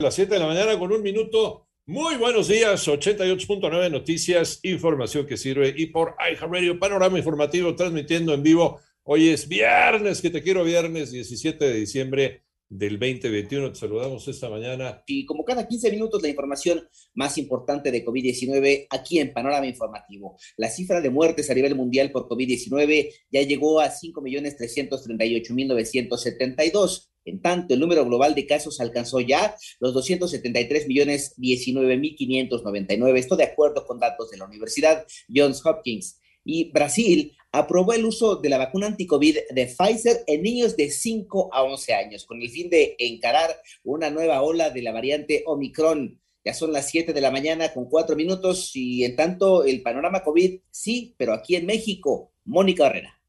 Las 7 de la mañana con un minuto. Muy buenos días, 88.9 Noticias, información que sirve y por iHeartRadio, panorama informativo transmitiendo en vivo. Hoy es viernes, que te quiero viernes, 17 de diciembre del 2021. Te saludamos esta mañana. Y como cada 15 minutos, la información más importante de COVID-19 aquí en Panorama Informativo. La cifra de muertes a nivel mundial por COVID-19 ya llegó a 5.338.972. En tanto, el número global de casos alcanzó ya los 273 millones 19.599. Esto de acuerdo con datos de la Universidad Johns Hopkins. Y Brasil aprobó el uso de la vacuna anticovid de Pfizer en niños de 5 a 11 años, con el fin de encarar una nueva ola de la variante Omicron. Ya son las 7 de la mañana con 4 minutos y en tanto el panorama COVID, sí, pero aquí en México, Mónica Barrera.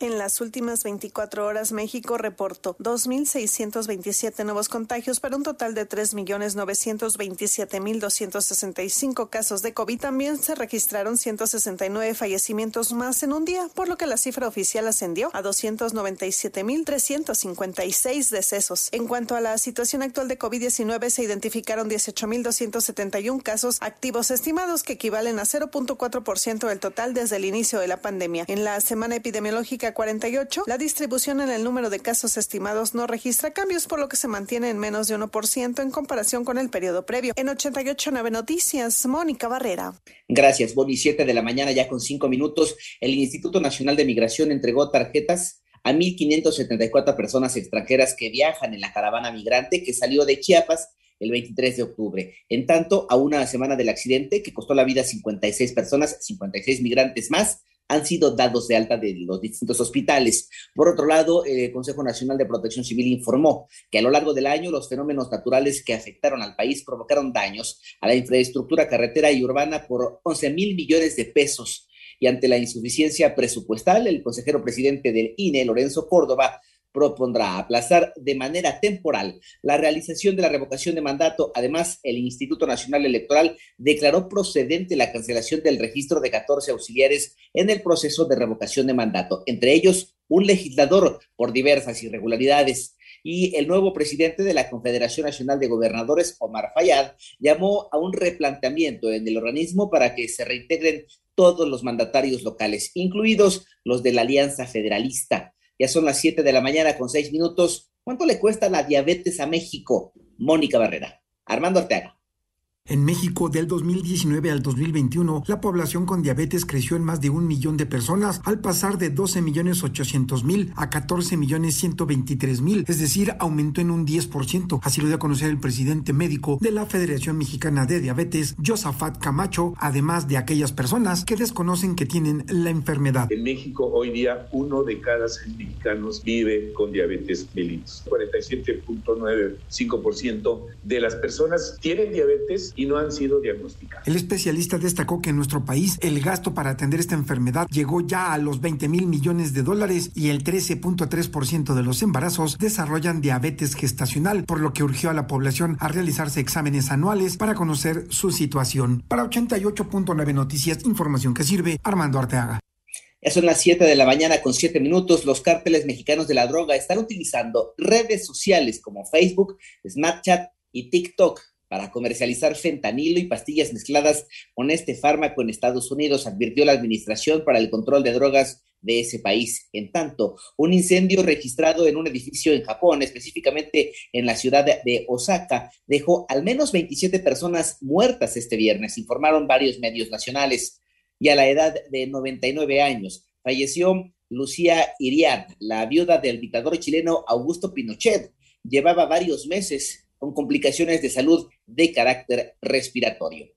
En las últimas 24 horas, México reportó 2.627 nuevos contagios para un total de 3.927.265 casos de COVID. También se registraron 169 fallecimientos más en un día, por lo que la cifra oficial ascendió a 297.356 decesos. En cuanto a la situación actual de COVID-19, se identificaron 18.271 casos activos estimados que equivalen a 0.4% del total desde el inicio de la pandemia. En la semana epidemiológica 48, la distribución en el número de casos estimados no registra cambios, por lo que se mantiene en menos de 1% en comparación con el periodo previo. En 88.9 Noticias, Mónica Barrera. Gracias, Boni. 7 de la mañana, ya con cinco minutos, el Instituto Nacional de Migración entregó tarjetas a 1.574 personas extranjeras que viajan en la caravana migrante que salió de Chiapas el 23 de octubre. En tanto, a una semana del accidente que costó la vida a 56 personas, 56 migrantes más, han sido dados de alta de los distintos hospitales. Por otro lado, el Consejo Nacional de Protección Civil informó que a lo largo del año los fenómenos naturales que afectaron al país provocaron daños a la infraestructura carretera y urbana por 11 mil millones de pesos. Y ante la insuficiencia presupuestal, el consejero presidente del INE, Lorenzo Córdoba, propondrá aplazar de manera temporal la realización de la revocación de mandato. Además, el Instituto Nacional Electoral declaró procedente la cancelación del registro de 14 auxiliares en el proceso de revocación de mandato, entre ellos un legislador por diversas irregularidades. Y el nuevo presidente de la Confederación Nacional de Gobernadores, Omar Fayad, llamó a un replanteamiento en el organismo para que se reintegren todos los mandatarios locales, incluidos los de la Alianza Federalista. Ya son las 7 de la mañana con 6 minutos. ¿Cuánto le cuesta la diabetes a México? Mónica Barrera. Armando Arteaga. En México, del 2019 al 2021, la población con diabetes creció en más de un millón de personas, al pasar de 12 millones 800 mil a 14 millones 123 mil, es decir, aumentó en un 10%. Así lo dio a conocer el presidente médico de la Federación Mexicana de Diabetes, Josafat Camacho, además de aquellas personas que desconocen que tienen la enfermedad. En México, hoy día, uno de cada seis mexicanos vive con diabetes mellitus. 47.95% de las personas tienen diabetes y no han sido diagnosticados. El especialista destacó que en nuestro país el gasto para atender esta enfermedad llegó ya a los 20 mil millones de dólares y el 13.3% de los embarazos desarrollan diabetes gestacional, por lo que urgió a la población a realizarse exámenes anuales para conocer su situación. Para 88.9 Noticias, información que sirve, Armando Arteaga. Ya son las 7 de la mañana con 7 minutos. Los cárteles mexicanos de la droga están utilizando redes sociales como Facebook, Snapchat y TikTok para comercializar fentanilo y pastillas mezcladas con este fármaco en Estados Unidos, advirtió la Administración para el Control de Drogas de ese país. En tanto, un incendio registrado en un edificio en Japón, específicamente en la ciudad de Osaka, dejó al menos 27 personas muertas este viernes, informaron varios medios nacionales. Y a la edad de 99 años falleció Lucía Iriart, la viuda del dictador chileno Augusto Pinochet. Llevaba varios meses con complicaciones de salud de carácter respiratorio.